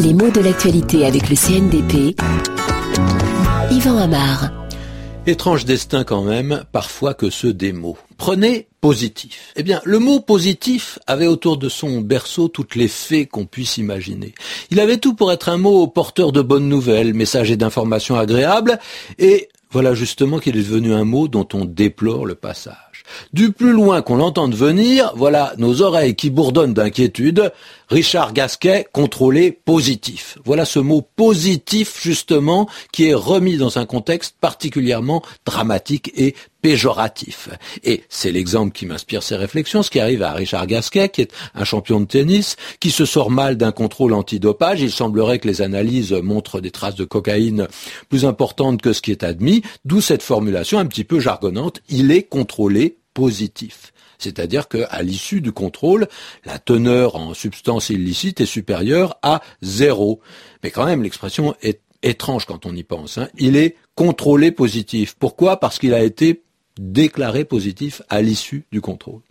Les mots de l'actualité avec le CNDP. Yvan Amar. Étrange destin quand même, parfois que ceux des mots. Prenez positif. Eh bien, le mot positif avait autour de son berceau toutes les fées qu'on puisse imaginer. Il avait tout pour être un mot porteur de bonnes nouvelles, messager d'informations agréables, et voilà justement qu'il est devenu un mot dont on déplore le passage. Du plus loin qu'on l'entende venir, voilà nos oreilles qui bourdonnent d'inquiétude. Richard Gasquet, contrôlé positif. Voilà ce mot positif, justement, qui est remis dans un contexte particulièrement dramatique et péjoratif. Et c'est l'exemple qui m'inspire ces réflexions, ce qui arrive à Richard Gasquet, qui est un champion de tennis, qui se sort mal d'un contrôle antidopage. Il semblerait que les analyses montrent des traces de cocaïne plus importantes que ce qui est admis, d'où cette formulation un petit peu jargonnante, il est contrôlé positif. C'est-à-dire qu'à l'issue du contrôle, la teneur en substance illicite est supérieure à zéro. Mais quand même, l'expression est étrange quand on y pense. Hein. Il est contrôlé positif. Pourquoi? Parce qu'il a été déclaré positif à l'issue du contrôle.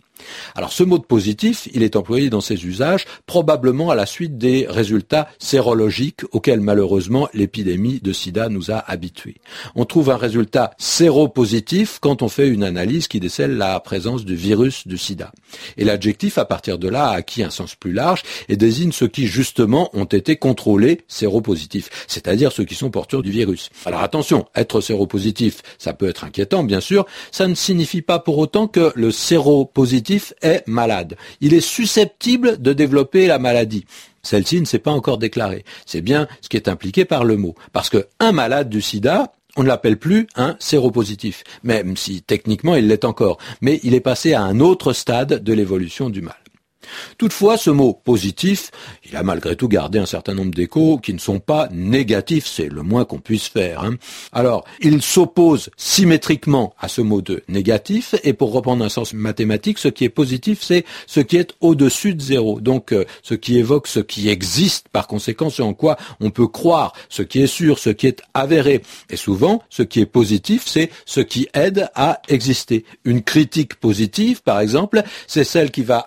Alors ce mot de positif, il est employé dans ses usages probablement à la suite des résultats sérologiques auxquels malheureusement l'épidémie de sida nous a habitués. On trouve un résultat séropositif quand on fait une analyse qui décèle la présence du virus du sida. Et l'adjectif à partir de là a acquis un sens plus large et désigne ceux qui justement ont été contrôlés séropositifs, c'est-à-dire ceux qui sont porteurs du virus. Alors attention, être séropositif, ça peut être inquiétant bien sûr, ça ne signifie pas pour autant que le séropositif est malade. Il est susceptible de développer la maladie. Celle-ci ne s'est pas encore déclarée. C'est bien ce qui est impliqué par le mot. Parce qu'un malade du sida, on ne l'appelle plus un séropositif, même si techniquement il l'est encore. Mais il est passé à un autre stade de l'évolution du mal. Toutefois, ce mot positif, il a malgré tout gardé un certain nombre d'échos qui ne sont pas négatifs, c'est le moins qu'on puisse faire. Hein. Alors, il s'oppose symétriquement à ce mot de négatif, et pour reprendre un sens mathématique, ce qui est positif, c'est ce qui est au-dessus de zéro. Donc, euh, ce qui évoque ce qui existe, par conséquent, ce en quoi on peut croire, ce qui est sûr, ce qui est avéré. Et souvent, ce qui est positif, c'est ce qui aide à exister. Une critique positive, par exemple, c'est celle qui va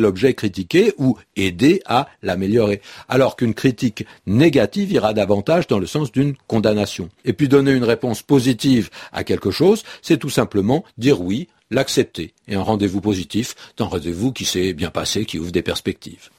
l'objet critiqué ou aider à l'améliorer. Alors qu'une critique négative ira davantage dans le sens d'une condamnation. Et puis donner une réponse positive à quelque chose, c'est tout simplement dire oui, l'accepter. Et un rendez-vous positif, un rendez-vous qui s'est bien passé, qui ouvre des perspectives.